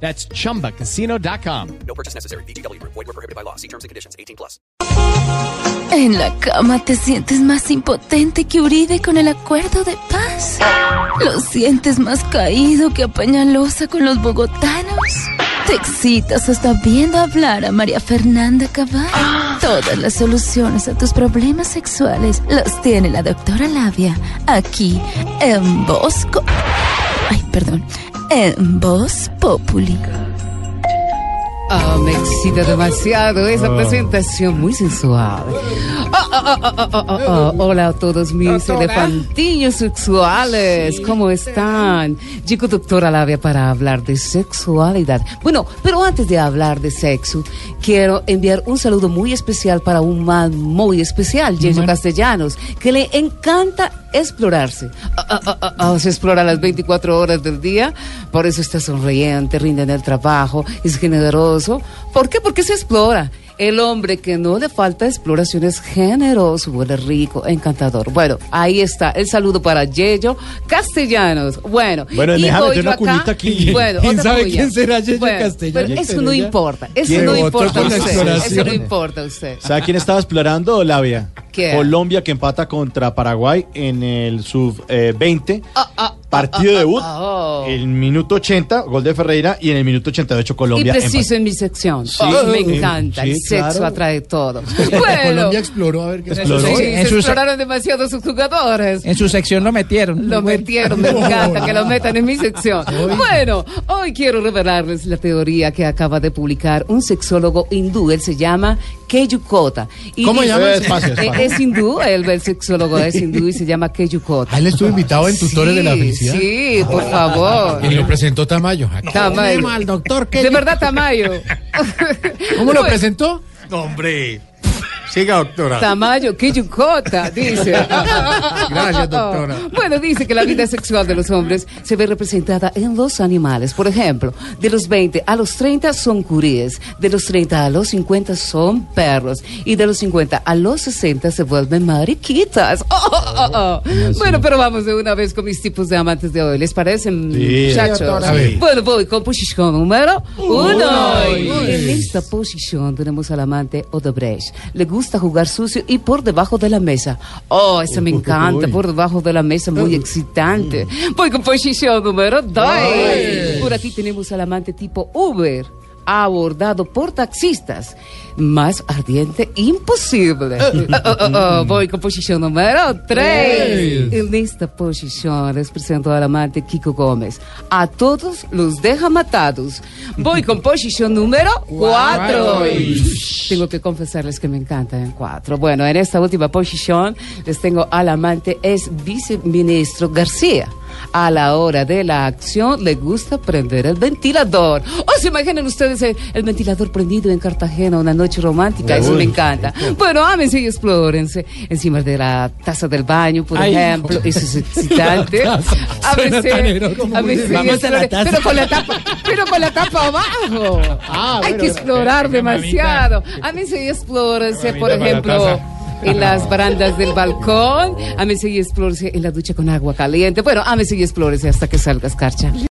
That's chumbacasino.com. No purchase necessary. BGW. Void were prohibited by law. See terms and conditions. 18 plus. En la cama te sientes más impotente que Uribe con el acuerdo de paz. Lo sientes más caído que Apañalosa con los bogotanos. Te excitas hasta viendo hablar a María Fernanda Cabal. Todas las soluciones a tus problemas sexuales las tiene la doctora Labia aquí en Bosco. Ay, perdón. En Voz Populi. Ah, me excita demasiado esa presentación muy sensual. Ah. Hola a todos mis elefantillos sexuales. ¿Cómo están? Llegó doctora Labia para hablar de sexualidad. Bueno, pero antes de hablar de sexo, quiero enviar un saludo muy especial para un man muy especial, Yeyo Castellanos, que le encanta explorarse. Se explora las 24 horas del día, por eso está sonriente, rinde en el trabajo, es generoso. ¿Por qué? Porque se explora. El hombre que no le falta exploración es generoso, huele rico, encantador. Bueno, ahí está. El saludo para Yeyo Castellanos. Bueno, Bueno, déjame una acá. cuñita aquí. Bueno, ¿Quién sabe quién será Yeyo Bueno, Castellanos? pero eso no importa. Eso no importa usted. Eso no importa a usted. ¿Sabe quién estaba explorando, Labia? Colombia que empata contra Paraguay en el sub-20. Ah, ah, partido ah, ah, debut. ah, oh. El minuto 80, gol de Ferreira. Y en el minuto 88, Y Colombia preciso empata. en mi sección. Sí. Oh, me Sí, encanta. sí, el sexo claro. atrae todo. Bueno, Colombia exploró a ver qué Exploró. sí, se En su, exploraron demasiado sus jugadores. en su sección lo metieron. Lo metieron, me encanta que lo metan en mi sección. Bueno, hoy quiero revelarles la teoría que acaba de publicar un sexólogo hindú. Él se llama Keyukota. Y ¿Cómo llama? Eh, Despacio, Eh, despacio. Es hindú, el, el sexólogo es hindú y se llama Keyukota. Ah, él estuvo invitado en Tutores de la Felicidad. Sí, por favor. Y lo presentó Tamayo. Aquí Tamayo. tenemos al doctor De verdad, Tamayo. ¿Cómo lo presentó? Hombre, siga doctora. Tamayo, que yucota, dice. Gracias, doctora. Bueno, dice que la vida sexual de los hombres se ve representada en los animales. Por ejemplo, de los 20 a los 30 son curíes, de los 30 a los 50 son perros y de los 50 a los 60 se vuelven mariquitas. Oh, oh, oh, oh. Bueno, pero vamos de una vez con mis tipos de amantes de hoy. ¿Les parecen, Sí, muchachos? Bueno, voy con posición número uno. En esta posición tenemos al amante Odebrecht. Le gusta jugar sucio y por debajo de la mesa. Oh, esa me encanta, por debajo de la mesa, muy excitante. Voy con posición número dos. Por aquí tenemos al amante tipo Uber. Abordado por taxistas. Más ardiente, imposible. Oh, oh, oh, oh. Voy con posición número 3. En esta posición les presento al amante Kiko Gómez. A todos los deja matados. Voy con posición número 4. Tengo que confesarles que me encanta en 4. Bueno, en esta última posición les tengo al amante ex viceministro García. A la hora de la acción le gusta prender el ventilador. ¿O se imaginan ustedes el, el ventilador prendido en Cartagena una noche romántica? Eso me encanta. Bueno, ámense y explórense. Encima de la taza del baño, por Ay, ejemplo. Eso es excitante. Ámense, ámense la taza. Pero con la tapa, pero con la tapa abajo. Ah, Hay bueno, que explorar venga, demasiado. Ámense y explórense, por ejemplo taza. En las barandas del balcón. Ámense y explórese en la ducha con agua caliente. Bueno, ámense y explórese hasta que salga escarcha.